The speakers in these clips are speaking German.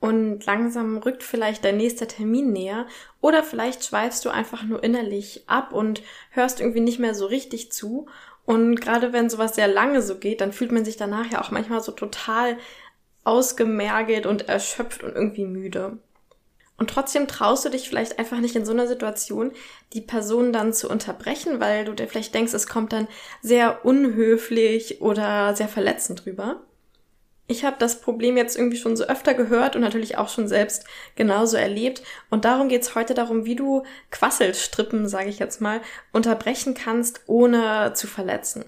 und langsam rückt vielleicht dein nächster Termin näher oder vielleicht schweifst du einfach nur innerlich ab und hörst irgendwie nicht mehr so richtig zu und gerade wenn sowas sehr lange so geht, dann fühlt man sich danach ja auch manchmal so total ausgemergelt und erschöpft und irgendwie müde. Und trotzdem traust du dich vielleicht einfach nicht in so einer Situation, die Person dann zu unterbrechen, weil du dir vielleicht denkst, es kommt dann sehr unhöflich oder sehr verletzend drüber. Ich habe das Problem jetzt irgendwie schon so öfter gehört und natürlich auch schon selbst genauso erlebt. Und darum geht's heute darum, wie du Quasselstrippen, sage ich jetzt mal, unterbrechen kannst, ohne zu verletzen.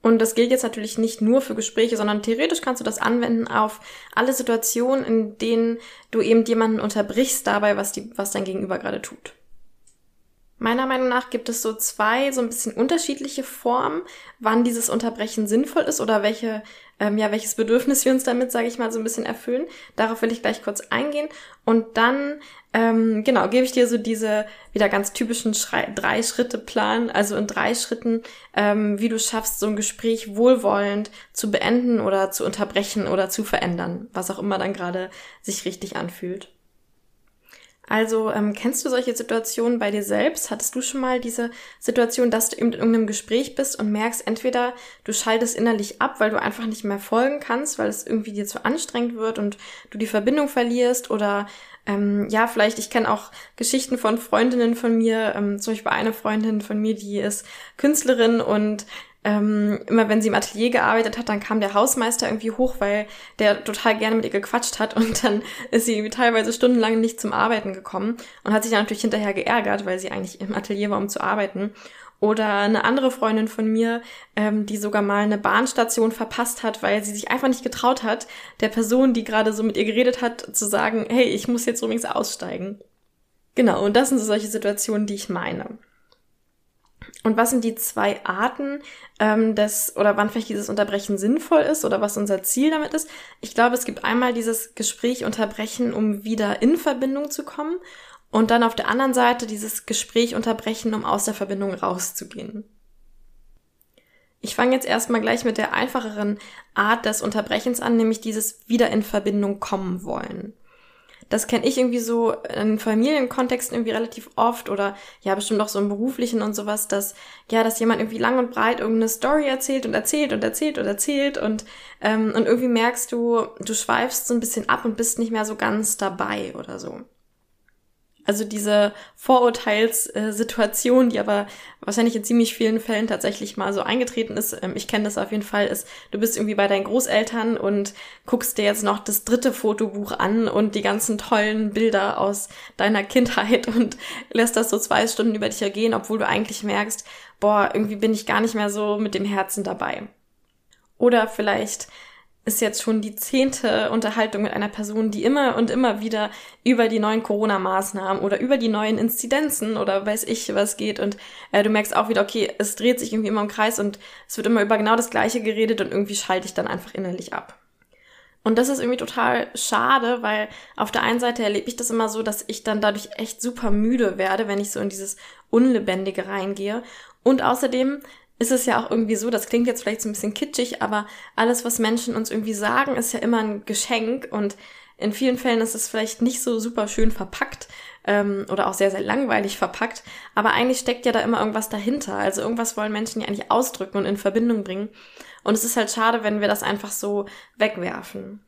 Und das gilt jetzt natürlich nicht nur für Gespräche, sondern theoretisch kannst du das anwenden auf alle Situationen, in denen du eben jemanden unterbrichst dabei, was, die, was dein Gegenüber gerade tut. Meiner Meinung nach gibt es so zwei so ein bisschen unterschiedliche Formen, wann dieses Unterbrechen sinnvoll ist oder welche, ähm, ja, welches Bedürfnis wir uns damit, sage ich mal, so ein bisschen erfüllen. Darauf will ich gleich kurz eingehen. Und dann, ähm, genau, gebe ich dir so diese wieder ganz typischen Drei-Schritte-Plan, also in drei Schritten, ähm, wie du schaffst, so ein Gespräch wohlwollend zu beenden oder zu unterbrechen oder zu verändern, was auch immer dann gerade sich richtig anfühlt. Also ähm, kennst du solche Situationen bei dir selbst? Hattest du schon mal diese Situation, dass du in irgendeinem Gespräch bist und merkst, entweder du schaltest innerlich ab, weil du einfach nicht mehr folgen kannst, weil es irgendwie dir zu anstrengend wird und du die Verbindung verlierst oder ähm, ja, vielleicht, ich kenne auch Geschichten von Freundinnen von mir, ähm, zum Beispiel eine Freundin von mir, die ist Künstlerin und ähm, immer wenn sie im Atelier gearbeitet hat, dann kam der Hausmeister irgendwie hoch, weil der total gerne mit ihr gequatscht hat und dann ist sie teilweise stundenlang nicht zum Arbeiten gekommen und hat sich dann natürlich hinterher geärgert, weil sie eigentlich im Atelier war, um zu arbeiten. Oder eine andere Freundin von mir, ähm, die sogar mal eine Bahnstation verpasst hat, weil sie sich einfach nicht getraut hat, der Person, die gerade so mit ihr geredet hat, zu sagen, hey, ich muss jetzt übrigens aussteigen. Genau, und das sind so solche Situationen, die ich meine. Und was sind die zwei Arten ähm, des oder wann vielleicht dieses Unterbrechen sinnvoll ist oder was unser Ziel damit ist? Ich glaube, es gibt einmal dieses Gespräch unterbrechen, um wieder in Verbindung zu kommen und dann auf der anderen Seite dieses Gespräch unterbrechen, um aus der Verbindung rauszugehen. Ich fange jetzt erstmal gleich mit der einfacheren Art des Unterbrechens an, nämlich dieses wieder in Verbindung kommen wollen das kenne ich irgendwie so in Familienkontexten irgendwie relativ oft oder ja bestimmt auch so im beruflichen und sowas, dass ja, dass jemand irgendwie lang und breit irgendeine Story erzählt und erzählt und erzählt und erzählt und ähm, und irgendwie merkst du, du schweifst so ein bisschen ab und bist nicht mehr so ganz dabei oder so. Also diese Vorurteilssituation, die aber wahrscheinlich in ziemlich vielen Fällen tatsächlich mal so eingetreten ist, ähm, ich kenne das auf jeden Fall, ist, du bist irgendwie bei deinen Großeltern und guckst dir jetzt noch das dritte Fotobuch an und die ganzen tollen Bilder aus deiner Kindheit und lässt das so zwei Stunden über dich ergehen, obwohl du eigentlich merkst, boah, irgendwie bin ich gar nicht mehr so mit dem Herzen dabei. Oder vielleicht ist jetzt schon die zehnte Unterhaltung mit einer Person, die immer und immer wieder über die neuen Corona-Maßnahmen oder über die neuen Inzidenzen oder weiß ich was geht und äh, du merkst auch wieder, okay, es dreht sich irgendwie immer im Kreis und es wird immer über genau das Gleiche geredet und irgendwie schalte ich dann einfach innerlich ab. Und das ist irgendwie total schade, weil auf der einen Seite erlebe ich das immer so, dass ich dann dadurch echt super müde werde, wenn ich so in dieses Unlebendige reingehe. Und außerdem ist es ja auch irgendwie so, das klingt jetzt vielleicht so ein bisschen kitschig, aber alles, was Menschen uns irgendwie sagen, ist ja immer ein Geschenk und in vielen Fällen ist es vielleicht nicht so super schön verpackt ähm, oder auch sehr, sehr langweilig verpackt, aber eigentlich steckt ja da immer irgendwas dahinter. Also irgendwas wollen Menschen ja eigentlich ausdrücken und in Verbindung bringen. Und es ist halt schade, wenn wir das einfach so wegwerfen.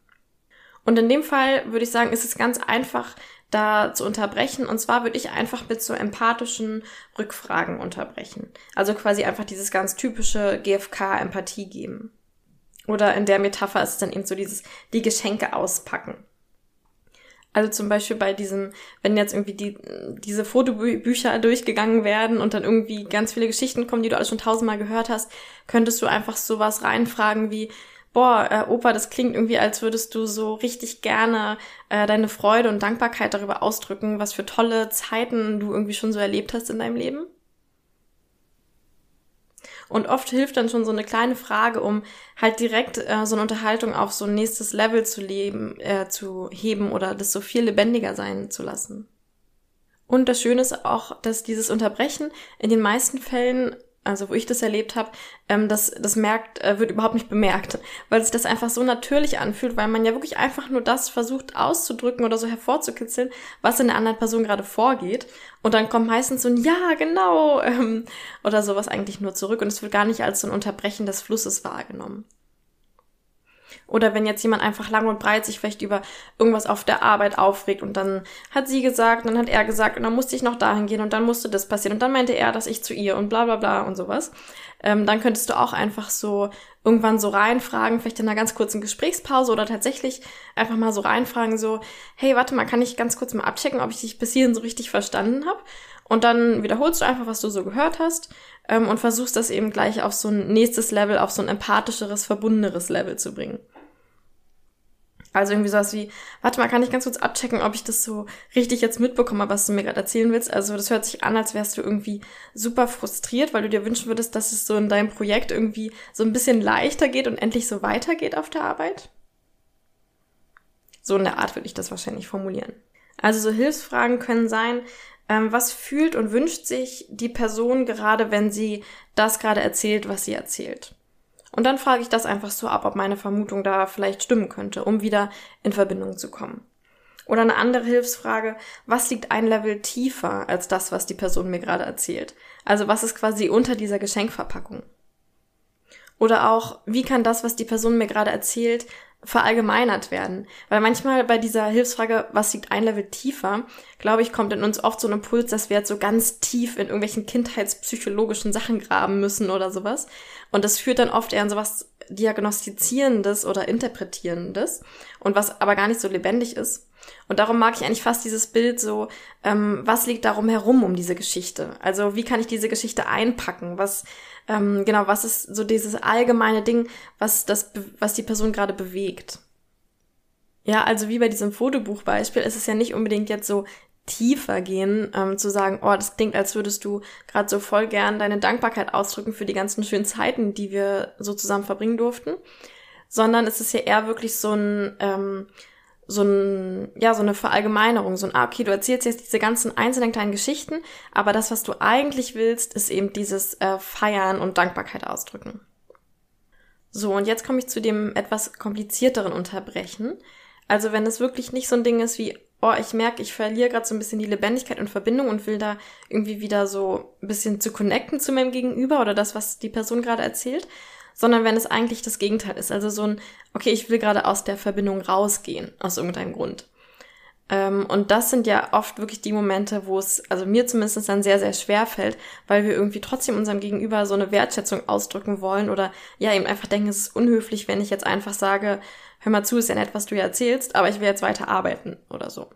Und in dem Fall würde ich sagen, ist es ganz einfach, da zu unterbrechen. Und zwar würde ich einfach mit so empathischen Rückfragen unterbrechen. Also quasi einfach dieses ganz typische GFK-Empathie geben. Oder in der Metapher ist es dann eben so dieses, die Geschenke auspacken. Also zum Beispiel bei diesem, wenn jetzt irgendwie die, diese Fotobücher durchgegangen werden und dann irgendwie ganz viele Geschichten kommen, die du alles schon tausendmal gehört hast, könntest du einfach sowas reinfragen wie, boah, äh, Opa, das klingt irgendwie, als würdest du so richtig gerne äh, deine Freude und Dankbarkeit darüber ausdrücken, was für tolle Zeiten du irgendwie schon so erlebt hast in deinem Leben? Und oft hilft dann schon so eine kleine Frage, um halt direkt äh, so eine Unterhaltung auf so ein nächstes Level zu leben, äh, zu heben oder das so viel lebendiger sein zu lassen. Und das Schöne ist auch, dass dieses Unterbrechen in den meisten Fällen also wo ich das erlebt habe, ähm, das, das merkt, äh, wird überhaupt nicht bemerkt, weil sich das einfach so natürlich anfühlt, weil man ja wirklich einfach nur das versucht auszudrücken oder so hervorzukitzeln, was in der anderen Person gerade vorgeht. Und dann kommt meistens so ein Ja, genau, ähm, oder sowas eigentlich nur zurück und es wird gar nicht als so ein Unterbrechen des Flusses wahrgenommen. Oder wenn jetzt jemand einfach lang und breit sich vielleicht über irgendwas auf der Arbeit aufregt und dann hat sie gesagt, dann hat er gesagt und dann musste ich noch dahin gehen und dann musste das passieren und dann meinte er, dass ich zu ihr und bla bla bla und sowas. Ähm, dann könntest du auch einfach so irgendwann so reinfragen, vielleicht in einer ganz kurzen Gesprächspause oder tatsächlich einfach mal so reinfragen, so, hey, warte mal, kann ich ganz kurz mal abchecken, ob ich dich bis hierhin so richtig verstanden habe? Und dann wiederholst du einfach, was du so gehört hast ähm, und versuchst das eben gleich auf so ein nächstes Level, auf so ein empathischeres, verbundeneres Level zu bringen. Also irgendwie sowas wie, warte mal, kann ich ganz kurz abchecken, ob ich das so richtig jetzt mitbekomme, was du mir gerade erzählen willst. Also das hört sich an, als wärst du irgendwie super frustriert, weil du dir wünschen würdest, dass es so in deinem Projekt irgendwie so ein bisschen leichter geht und endlich so weitergeht auf der Arbeit. So in der Art würde ich das wahrscheinlich formulieren. Also so Hilfsfragen können sein, ähm, was fühlt und wünscht sich die Person gerade, wenn sie das gerade erzählt, was sie erzählt. Und dann frage ich das einfach so ab, ob meine Vermutung da vielleicht stimmen könnte, um wieder in Verbindung zu kommen. Oder eine andere Hilfsfrage, was liegt ein Level tiefer als das, was die Person mir gerade erzählt? Also was ist quasi unter dieser Geschenkverpackung? Oder auch, wie kann das, was die Person mir gerade erzählt, verallgemeinert werden. Weil manchmal bei dieser Hilfsfrage, was liegt ein Level tiefer, glaube ich, kommt in uns oft so ein Impuls, dass wir jetzt so ganz tief in irgendwelchen kindheitspsychologischen Sachen graben müssen oder sowas. Und das führt dann oft eher in sowas Diagnostizierendes oder Interpretierendes und was aber gar nicht so lebendig ist. Und darum mag ich eigentlich fast dieses Bild so, ähm, was liegt darum herum um diese Geschichte? Also wie kann ich diese Geschichte einpacken? Was, ähm, genau, was ist so dieses allgemeine Ding, was das, was die Person gerade bewegt? Ja, also wie bei diesem Fotobuchbeispiel ist es ja nicht unbedingt jetzt so tiefer gehen, ähm, zu sagen, oh, das klingt, als würdest du gerade so voll gern deine Dankbarkeit ausdrücken für die ganzen schönen Zeiten, die wir so zusammen verbringen durften, sondern es ist ja eher wirklich so ein ähm, so ein, ja, so eine Verallgemeinerung, so ein, ah, okay, du erzählst jetzt diese ganzen einzelnen kleinen Geschichten, aber das, was du eigentlich willst, ist eben dieses äh, Feiern und Dankbarkeit ausdrücken. So, und jetzt komme ich zu dem etwas komplizierteren Unterbrechen. Also wenn es wirklich nicht so ein Ding ist wie, oh, ich merke, ich verliere gerade so ein bisschen die Lebendigkeit und Verbindung und will da irgendwie wieder so ein bisschen zu connecten zu meinem Gegenüber oder das, was die Person gerade erzählt, sondern wenn es eigentlich das Gegenteil ist. Also so ein, okay, ich will gerade aus der Verbindung rausgehen, aus irgendeinem Grund. Ähm, und das sind ja oft wirklich die Momente, wo es, also mir zumindest dann sehr, sehr schwer fällt, weil wir irgendwie trotzdem unserem Gegenüber so eine Wertschätzung ausdrücken wollen oder ja eben einfach denken, es ist unhöflich, wenn ich jetzt einfach sage, hör mal zu, ist ja nett, was du hier erzählst, aber ich will jetzt weiter arbeiten oder so.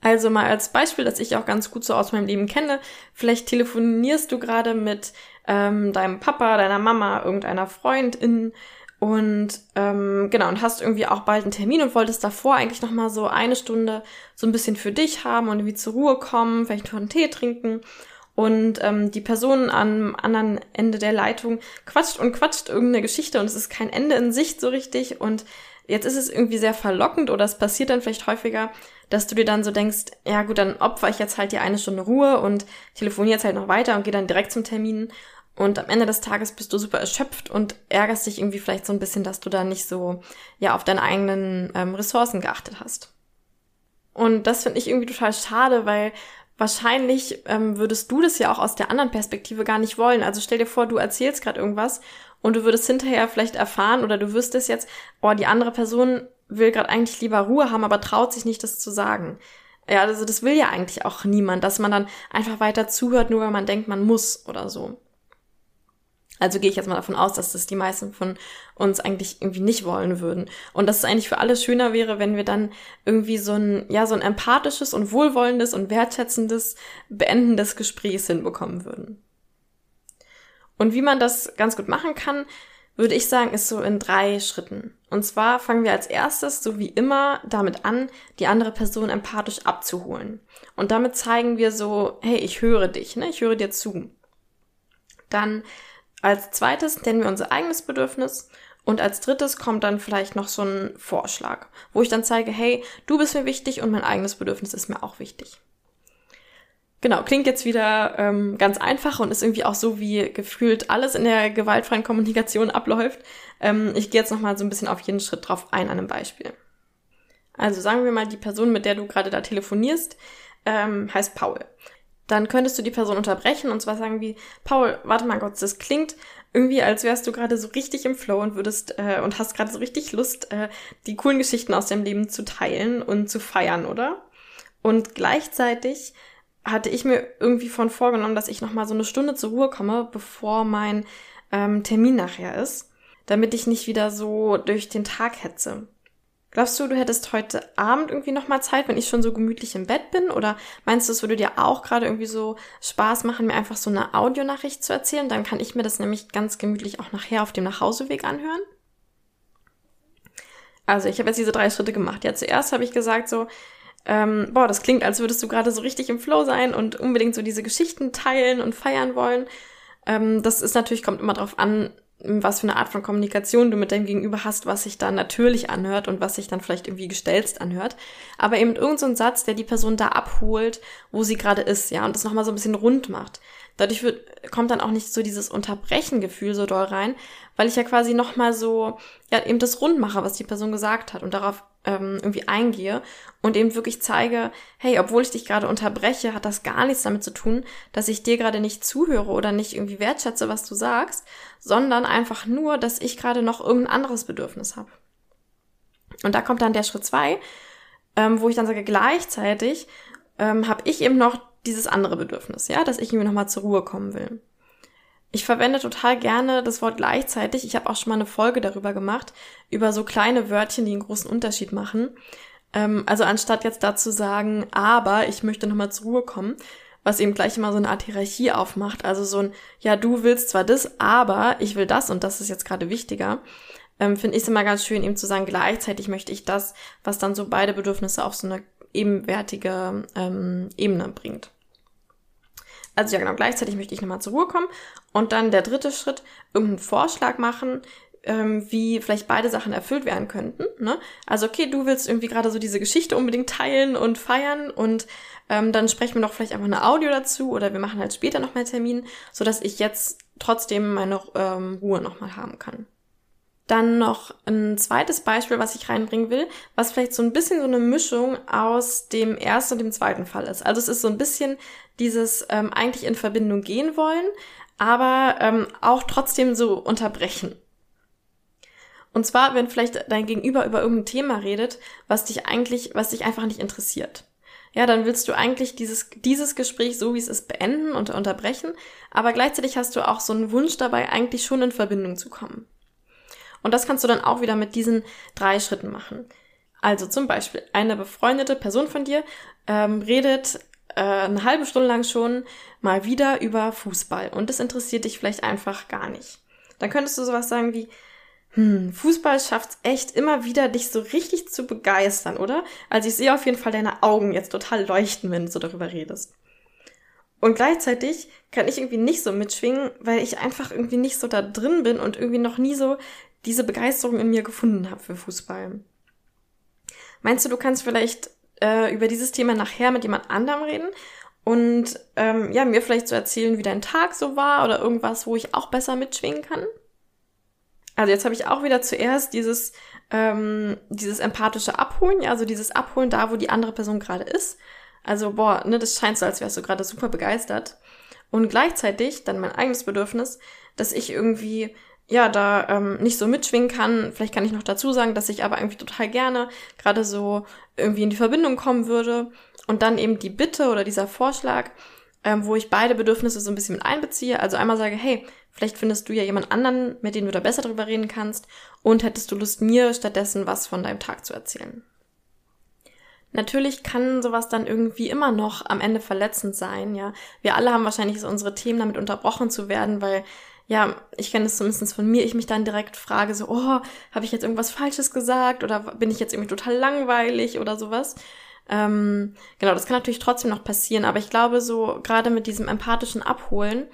Also mal als Beispiel, das ich auch ganz gut so aus meinem Leben kenne. Vielleicht telefonierst du gerade mit ähm, deinem Papa, deiner Mama, irgendeiner Freundin. Und ähm, genau und hast irgendwie auch bald einen Termin und wolltest davor eigentlich noch mal so eine Stunde so ein bisschen für dich haben und irgendwie zur Ruhe kommen, vielleicht noch einen Tee trinken. Und ähm, die Person am anderen Ende der Leitung quatscht und quatscht irgendeine Geschichte und es ist kein Ende in Sicht so richtig. Und jetzt ist es irgendwie sehr verlockend oder es passiert dann vielleicht häufiger, dass du dir dann so denkst, ja gut, dann opfer ich jetzt halt die eine Stunde Ruhe und telefoniere jetzt halt noch weiter und gehe dann direkt zum Termin. Und am Ende des Tages bist du super erschöpft und ärgerst dich irgendwie vielleicht so ein bisschen, dass du da nicht so ja auf deine eigenen ähm, Ressourcen geachtet hast. Und das finde ich irgendwie total schade, weil wahrscheinlich ähm, würdest du das ja auch aus der anderen Perspektive gar nicht wollen. Also stell dir vor, du erzählst gerade irgendwas und du würdest hinterher vielleicht erfahren oder du wüsstest jetzt, oh, die andere Person will gerade eigentlich lieber Ruhe haben, aber traut sich nicht, das zu sagen. Ja, also das will ja eigentlich auch niemand, dass man dann einfach weiter zuhört, nur weil man denkt, man muss oder so. Also gehe ich jetzt mal davon aus, dass das die meisten von uns eigentlich irgendwie nicht wollen würden. Und dass es eigentlich für alle schöner wäre, wenn wir dann irgendwie so ein, ja, so ein empathisches und wohlwollendes und wertschätzendes Beenden des Gesprächs hinbekommen würden. Und wie man das ganz gut machen kann, würde ich sagen, ist so in drei Schritten. Und zwar fangen wir als erstes, so wie immer, damit an, die andere Person empathisch abzuholen. Und damit zeigen wir so, hey, ich höre dich, ne? ich höre dir zu. Dann als zweites nennen wir unser eigenes Bedürfnis und als drittes kommt dann vielleicht noch so ein Vorschlag, wo ich dann zeige, hey, du bist mir wichtig und mein eigenes Bedürfnis ist mir auch wichtig. Genau, klingt jetzt wieder ähm, ganz einfach und ist irgendwie auch so, wie gefühlt alles in der gewaltfreien Kommunikation abläuft. Ähm, ich gehe jetzt nochmal so ein bisschen auf jeden Schritt drauf ein an einem Beispiel. Also sagen wir mal, die Person, mit der du gerade da telefonierst, ähm, heißt Paul. Dann könntest du die Person unterbrechen und zwar sagen wie, Paul, warte mal Gott, das klingt irgendwie, als wärst du gerade so richtig im Flow und würdest äh, und hast gerade so richtig Lust, äh, die coolen Geschichten aus deinem Leben zu teilen und zu feiern, oder? Und gleichzeitig hatte ich mir irgendwie von vorgenommen, dass ich noch mal so eine Stunde zur Ruhe komme, bevor mein ähm, Termin nachher ist, damit ich nicht wieder so durch den Tag hetze. Glaubst du, du hättest heute Abend irgendwie noch mal Zeit, wenn ich schon so gemütlich im Bett bin? Oder meinst du, es würde dir auch gerade irgendwie so Spaß machen, mir einfach so eine Audionachricht zu erzählen? Dann kann ich mir das nämlich ganz gemütlich auch nachher auf dem Nachhauseweg anhören. Also ich habe jetzt diese drei Schritte gemacht. Ja, zuerst habe ich gesagt so, ähm, boah, das klingt, als würdest du gerade so richtig im Flow sein und unbedingt so diese Geschichten teilen und feiern wollen. Ähm, das ist natürlich, kommt immer drauf an, was für eine Art von Kommunikation du mit deinem Gegenüber hast, was sich dann natürlich anhört und was sich dann vielleicht irgendwie gestelzt anhört. Aber eben irgendein so Satz, der die Person da abholt, wo sie gerade ist, ja, und das nochmal so ein bisschen rund macht. Dadurch wird, kommt dann auch nicht so dieses Unterbrechengefühl so doll rein, weil ich ja quasi nochmal so, ja, eben das rund mache, was die Person gesagt hat und darauf ähm, irgendwie eingehe und eben wirklich zeige, hey, obwohl ich dich gerade unterbreche, hat das gar nichts damit zu tun, dass ich dir gerade nicht zuhöre oder nicht irgendwie wertschätze, was du sagst, sondern einfach nur, dass ich gerade noch irgendein anderes Bedürfnis habe. Und da kommt dann der Schritt zwei, ähm, wo ich dann sage, gleichzeitig ähm, habe ich eben noch dieses andere Bedürfnis, ja, dass ich irgendwie nochmal zur Ruhe kommen will. Ich verwende total gerne das Wort gleichzeitig. Ich habe auch schon mal eine Folge darüber gemacht, über so kleine Wörtchen, die einen großen Unterschied machen. Ähm, also anstatt jetzt dazu sagen, aber ich möchte nochmal zur Ruhe kommen, was eben gleich immer so eine Art Hierarchie aufmacht. Also so ein, ja, du willst zwar das, aber ich will das und das ist jetzt gerade wichtiger. Ähm, Finde ich es immer ganz schön, eben zu sagen, gleichzeitig möchte ich das, was dann so beide Bedürfnisse auf so eine ebenwertige ähm, Ebene bringt. Also ja genau, gleichzeitig möchte ich nochmal zur Ruhe kommen und dann der dritte Schritt, irgendeinen Vorschlag machen, ähm, wie vielleicht beide Sachen erfüllt werden könnten. Ne? Also okay, du willst irgendwie gerade so diese Geschichte unbedingt teilen und feiern und ähm, dann sprechen wir doch vielleicht einfach eine Audio dazu oder wir machen halt später nochmal einen Termin, sodass ich jetzt trotzdem meine ähm, Ruhe nochmal haben kann. Dann noch ein zweites Beispiel, was ich reinbringen will, was vielleicht so ein bisschen so eine Mischung aus dem ersten und dem zweiten Fall ist. Also es ist so ein bisschen dieses ähm, eigentlich in Verbindung gehen wollen, aber ähm, auch trotzdem so unterbrechen. Und zwar, wenn vielleicht dein Gegenüber über irgendein Thema redet, was dich eigentlich, was dich einfach nicht interessiert. Ja, dann willst du eigentlich dieses, dieses Gespräch so wie es ist beenden und unterbrechen, aber gleichzeitig hast du auch so einen Wunsch dabei, eigentlich schon in Verbindung zu kommen. Und das kannst du dann auch wieder mit diesen drei Schritten machen. Also zum Beispiel, eine befreundete Person von dir ähm, redet äh, eine halbe Stunde lang schon mal wieder über Fußball und das interessiert dich vielleicht einfach gar nicht. Dann könntest du sowas sagen wie, hm, Fußball schafft's echt immer wieder, dich so richtig zu begeistern, oder? Also ich sehe auf jeden Fall deine Augen jetzt total leuchten, wenn du so darüber redest. Und gleichzeitig kann ich irgendwie nicht so mitschwingen, weil ich einfach irgendwie nicht so da drin bin und irgendwie noch nie so diese Begeisterung in mir gefunden habe für Fußball. Meinst du, du kannst vielleicht äh, über dieses Thema nachher mit jemand anderem reden und ähm, ja, mir vielleicht so erzählen, wie dein Tag so war oder irgendwas, wo ich auch besser mitschwingen kann? Also jetzt habe ich auch wieder zuerst dieses, ähm, dieses empathische Abholen, ja, also dieses Abholen da, wo die andere Person gerade ist. Also, boah, ne, das scheint so, als wärst du gerade super begeistert. Und gleichzeitig dann mein eigenes Bedürfnis, dass ich irgendwie ja, da ähm, nicht so mitschwingen kann. Vielleicht kann ich noch dazu sagen, dass ich aber irgendwie total gerne gerade so irgendwie in die Verbindung kommen würde. Und dann eben die Bitte oder dieser Vorschlag, ähm, wo ich beide Bedürfnisse so ein bisschen mit einbeziehe. Also einmal sage, hey, vielleicht findest du ja jemand anderen, mit dem du da besser drüber reden kannst. Und hättest du Lust, mir stattdessen was von deinem Tag zu erzählen. Natürlich kann sowas dann irgendwie immer noch am Ende verletzend sein, ja. Wir alle haben wahrscheinlich so unsere Themen damit unterbrochen zu werden, weil ja, ich kenne es zumindest von mir, ich mich dann direkt frage, so, oh, habe ich jetzt irgendwas Falsches gesagt oder bin ich jetzt irgendwie total langweilig oder sowas. Ähm, genau, das kann natürlich trotzdem noch passieren, aber ich glaube, so gerade mit diesem empathischen Abholen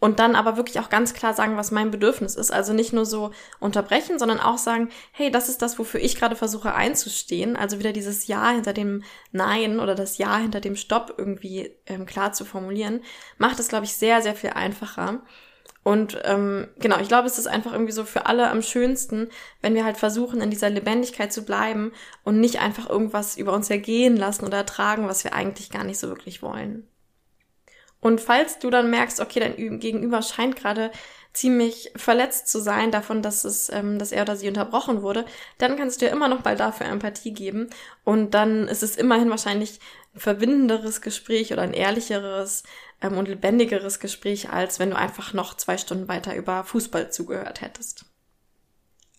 und dann aber wirklich auch ganz klar sagen, was mein Bedürfnis ist. Also nicht nur so unterbrechen, sondern auch sagen, hey, das ist das, wofür ich gerade versuche einzustehen. Also wieder dieses Ja hinter dem Nein oder das Ja hinter dem Stopp irgendwie ähm, klar zu formulieren, macht es, glaube ich, sehr, sehr viel einfacher. Und ähm, genau, ich glaube, es ist einfach irgendwie so für alle am schönsten, wenn wir halt versuchen, in dieser Lebendigkeit zu bleiben und nicht einfach irgendwas über uns ergehen lassen oder ertragen, was wir eigentlich gar nicht so wirklich wollen. Und falls du dann merkst, okay, dein Gegenüber scheint gerade ziemlich verletzt zu sein davon, dass es, ähm, dass er oder sie unterbrochen wurde, dann kannst du ja immer noch mal dafür Empathie geben und dann ist es immerhin wahrscheinlich ein verbindenderes Gespräch oder ein ehrlicheres ähm, und lebendigeres Gespräch, als wenn du einfach noch zwei Stunden weiter über Fußball zugehört hättest.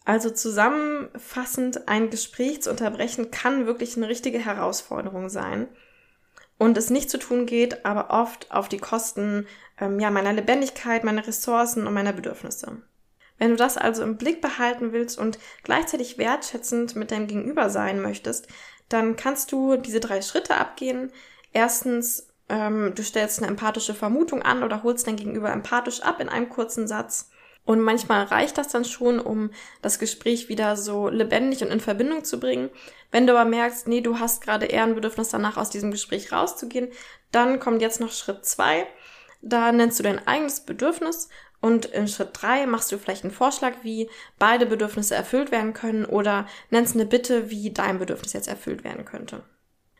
Also zusammenfassend, ein Gespräch zu unterbrechen kann wirklich eine richtige Herausforderung sein und es nicht zu tun geht, aber oft auf die Kosten ähm, ja, meiner Lebendigkeit, meiner Ressourcen und meiner Bedürfnisse. Wenn du das also im Blick behalten willst und gleichzeitig wertschätzend mit deinem Gegenüber sein möchtest, dann kannst du diese drei Schritte abgehen. Erstens, ähm, du stellst eine empathische Vermutung an oder holst dein Gegenüber empathisch ab in einem kurzen Satz. Und manchmal reicht das dann schon, um das Gespräch wieder so lebendig und in Verbindung zu bringen. Wenn du aber merkst, nee, du hast gerade eher ein Bedürfnis danach, aus diesem Gespräch rauszugehen, dann kommt jetzt noch Schritt zwei. Da nennst du dein eigenes Bedürfnis und in Schritt drei machst du vielleicht einen Vorschlag, wie beide Bedürfnisse erfüllt werden können oder nennst eine Bitte, wie dein Bedürfnis jetzt erfüllt werden könnte.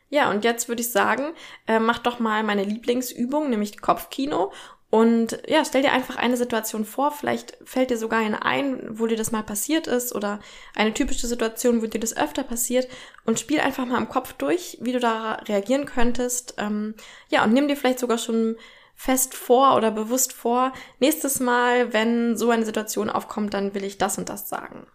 Ja, und jetzt würde ich sagen, äh, mach doch mal meine Lieblingsübung, nämlich Kopfkino und ja, stell dir einfach eine Situation vor, vielleicht fällt dir sogar eine ein, wo dir das mal passiert ist oder eine typische Situation, wo dir das öfter passiert und spiel einfach mal im Kopf durch, wie du da reagieren könntest. Ähm, ja, und nimm dir vielleicht sogar schon fest vor oder bewusst vor, nächstes Mal, wenn so eine Situation aufkommt, dann will ich das und das sagen.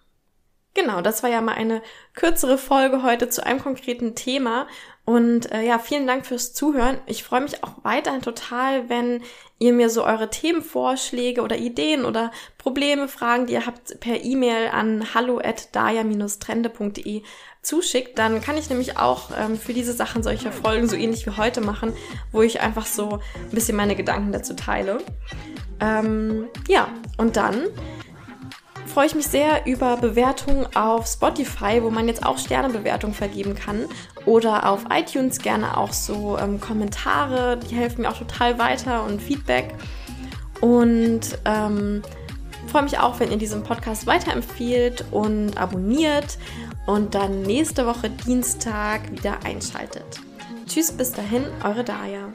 Genau, das war ja mal eine kürzere Folge heute zu einem konkreten Thema. Und äh, ja, vielen Dank fürs Zuhören. Ich freue mich auch weiterhin total, wenn ihr mir so eure Themenvorschläge oder Ideen oder Probleme, Fragen, die ihr habt, per E-Mail an hallo at daya-trende.de zuschickt. Dann kann ich nämlich auch ähm, für diese Sachen solche Folgen so ähnlich wie heute machen, wo ich einfach so ein bisschen meine Gedanken dazu teile. Ähm, ja, und dann freue ich mich sehr über Bewertungen auf Spotify, wo man jetzt auch Sternebewertungen vergeben kann. Oder auf iTunes gerne auch so ähm, Kommentare, die helfen mir auch total weiter und Feedback. Und ähm, freue mich auch, wenn ihr diesen Podcast weiterempfiehlt und abonniert und dann nächste Woche Dienstag wieder einschaltet. Tschüss, bis dahin, eure Daya.